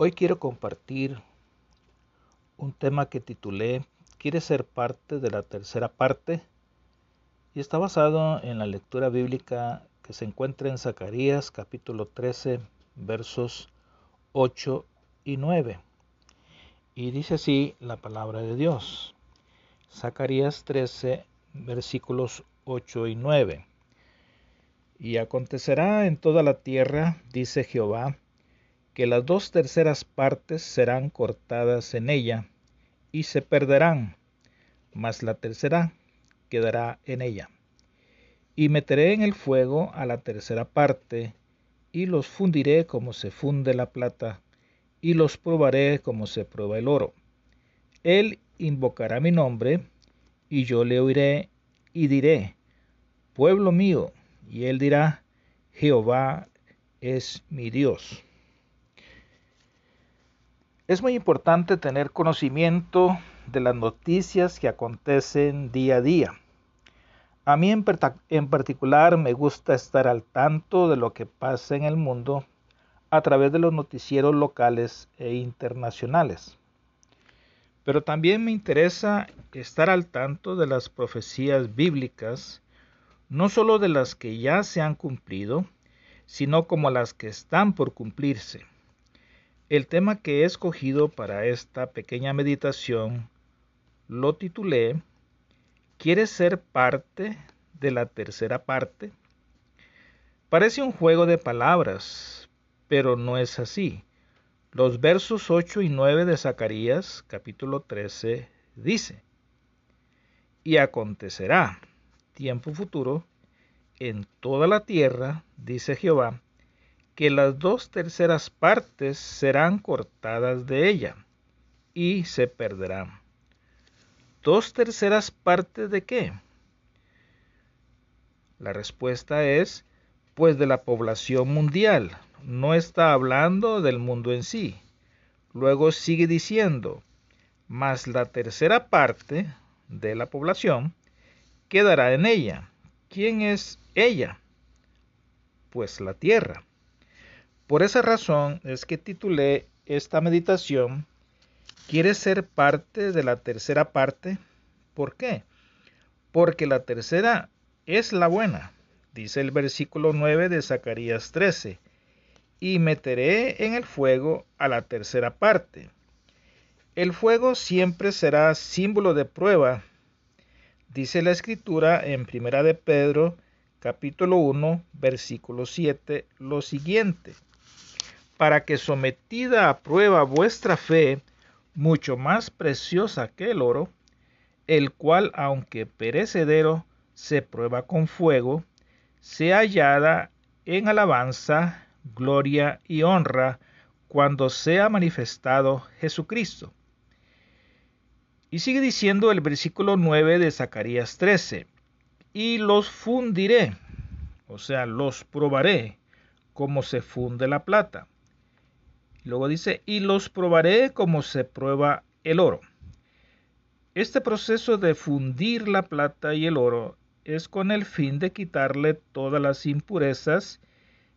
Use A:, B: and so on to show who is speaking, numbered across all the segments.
A: Hoy quiero compartir un tema que titulé ¿Quieres ser parte de la tercera parte? Y está basado en la lectura bíblica que se encuentra en Zacarías capítulo 13 versos 8 y 9. Y dice así la palabra de Dios. Zacarías 13 versículos 8 y 9. Y acontecerá en toda la tierra, dice Jehová, que las dos terceras partes serán cortadas en ella y se perderán, mas la tercera quedará en ella. Y meteré en el fuego a la tercera parte, y los fundiré como se funde la plata, y los probaré como se prueba el oro. Él invocará mi nombre, y yo le oiré y diré, pueblo mío, y él dirá, Jehová es mi Dios. Es muy importante tener conocimiento de las noticias que acontecen día a día. A mí en, particular me gusta estar al tanto de lo que pasa en el mundo a través de los noticieros locales e internacionales. Pero también me interesa estar al tanto de las profecías bíblicas, no solo de las que ya se han cumplido, sino como las que están por cumplirse. El tema que he escogido para esta pequeña meditación lo titulé ¿Quieres ser parte de la tercera parte? Parece un juego de palabras, pero no es así. Los versos 8 y 9 de Zacarías capítulo 13 dice, Y acontecerá, tiempo futuro, en toda la tierra, dice Jehová, que las dos terceras partes serán cortadas de ella y se perderán. ¿Dos terceras partes de qué? La respuesta es, pues de la población mundial. No está hablando del mundo en sí. Luego sigue diciendo, mas la tercera parte de la población quedará en ella. ¿Quién es ella? Pues la tierra. Por esa razón es que titulé esta meditación ¿Quieres ser parte de la tercera parte? ¿Por qué? Porque la tercera es la buena, dice el versículo 9 de Zacarías 13, y meteré en el fuego a la tercera parte. El fuego siempre será símbolo de prueba, dice la escritura en Primera de Pedro, capítulo 1, versículo 7, lo siguiente para que sometida a prueba vuestra fe, mucho más preciosa que el oro, el cual, aunque perecedero, se prueba con fuego, sea hallada en alabanza, gloria y honra cuando sea manifestado Jesucristo. Y sigue diciendo el versículo 9 de Zacarías 13, y los fundiré, o sea, los probaré, como se funde la plata Luego dice, y los probaré como se prueba el oro. Este proceso de fundir la plata y el oro es con el fin de quitarle todas las impurezas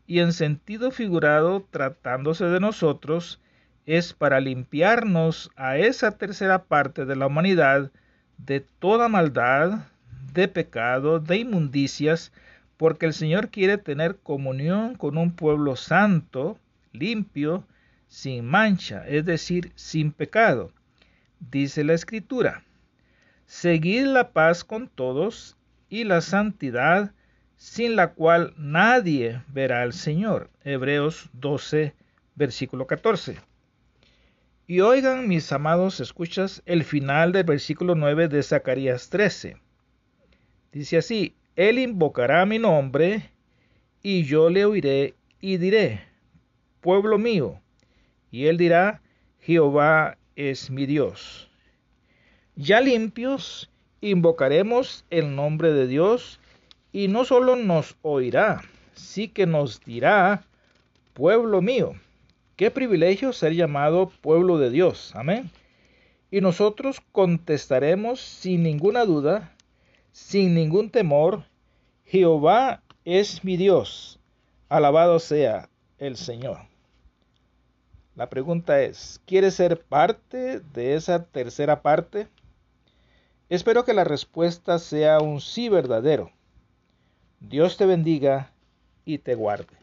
A: y en sentido figurado, tratándose de nosotros, es para limpiarnos a esa tercera parte de la humanidad de toda maldad, de pecado, de inmundicias, porque el Señor quiere tener comunión con un pueblo santo, limpio, sin mancha, es decir, sin pecado. Dice la escritura, seguid la paz con todos y la santidad, sin la cual nadie verá al Señor. Hebreos 12, versículo 14. Y oigan, mis amados, escuchas el final del versículo 9 de Zacarías 13. Dice así, Él invocará mi nombre, y yo le oiré y diré, pueblo mío, y él dirá, Jehová es mi Dios. Ya limpios, invocaremos el nombre de Dios y no solo nos oirá, sí que nos dirá, pueblo mío. Qué privilegio ser llamado pueblo de Dios. Amén. Y nosotros contestaremos sin ninguna duda, sin ningún temor, Jehová es mi Dios. Alabado sea el Señor. La pregunta es, ¿quieres ser parte de esa tercera parte? Espero que la respuesta sea un sí verdadero. Dios te bendiga y te guarde.